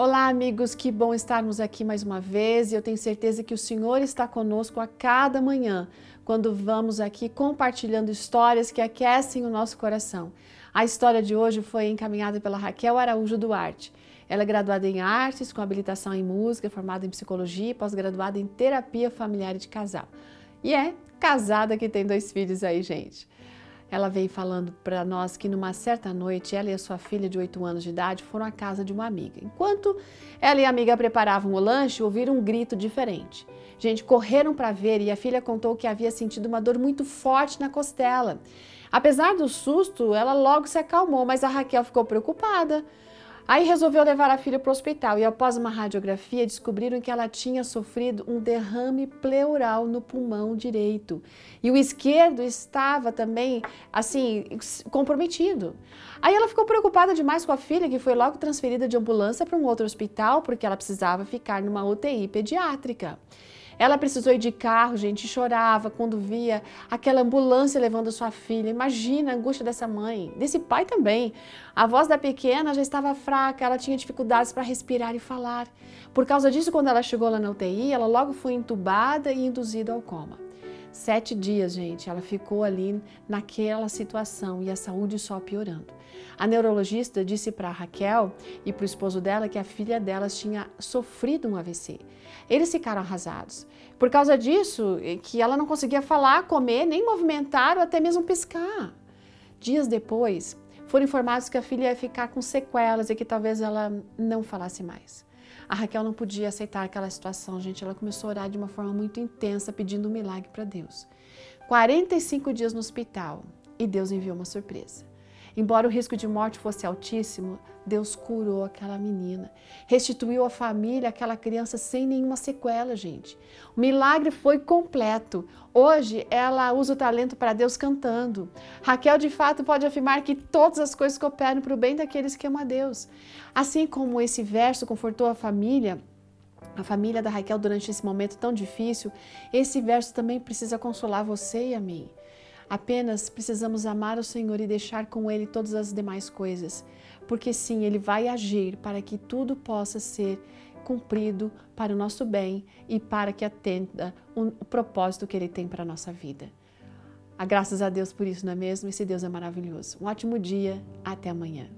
Olá, amigos, que bom estarmos aqui mais uma vez e eu tenho certeza que o Senhor está conosco a cada manhã, quando vamos aqui compartilhando histórias que aquecem o nosso coração. A história de hoje foi encaminhada pela Raquel Araújo Duarte. Ela é graduada em artes, com habilitação em música, formada em psicologia e pós-graduada em terapia familiar e de casal. E é casada que tem dois filhos aí, gente. Ela veio falando para nós que numa certa noite ela e a sua filha de 8 anos de idade foram à casa de uma amiga. Enquanto ela e a amiga preparavam o lanche, ouviram um grito diferente. Gente, correram para ver e a filha contou que havia sentido uma dor muito forte na costela. Apesar do susto, ela logo se acalmou, mas a Raquel ficou preocupada. Aí resolveu levar a filha para o hospital e após uma radiografia descobriram que ela tinha sofrido um derrame pleural no pulmão direito. E o esquerdo estava também, assim, comprometido. Aí ela ficou preocupada demais com a filha, que foi logo transferida de ambulância para um outro hospital porque ela precisava ficar numa UTI pediátrica. Ela precisou ir de carro, gente, chorava quando via aquela ambulância levando sua filha. Imagina a angústia dessa mãe, desse pai também. A voz da pequena já estava fraca, ela tinha dificuldades para respirar e falar. Por causa disso, quando ela chegou lá na UTI, ela logo foi entubada e induzida ao coma. Sete dias, gente, ela ficou ali naquela situação e a saúde só piorando. A neurologista disse para Raquel e para o esposo dela que a filha delas tinha sofrido um AVC. Eles ficaram arrasados. Por causa disso, que ela não conseguia falar, comer, nem movimentar ou até mesmo piscar. Dias depois, foram informados que a filha ia ficar com sequelas e que talvez ela não falasse mais. A Raquel não podia aceitar aquela situação, gente. Ela começou a orar de uma forma muito intensa, pedindo um milagre para Deus. 45 dias no hospital e Deus enviou uma surpresa. Embora o risco de morte fosse altíssimo, Deus curou aquela menina, restituiu a família, aquela criança sem nenhuma sequela, gente. O milagre foi completo. Hoje ela usa o talento para Deus cantando. Raquel, de fato, pode afirmar que todas as coisas cooperam para o bem daqueles que amam a Deus. Assim como esse verso confortou a família, a família da Raquel durante esse momento tão difícil, esse verso também precisa consolar você e a mim. Apenas precisamos amar o Senhor e deixar com Ele todas as demais coisas, porque sim, Ele vai agir para que tudo possa ser cumprido para o nosso bem e para que atenda o propósito que Ele tem para a nossa vida. A graças a Deus por isso, não é mesmo? Esse Deus é maravilhoso. Um ótimo dia, até amanhã.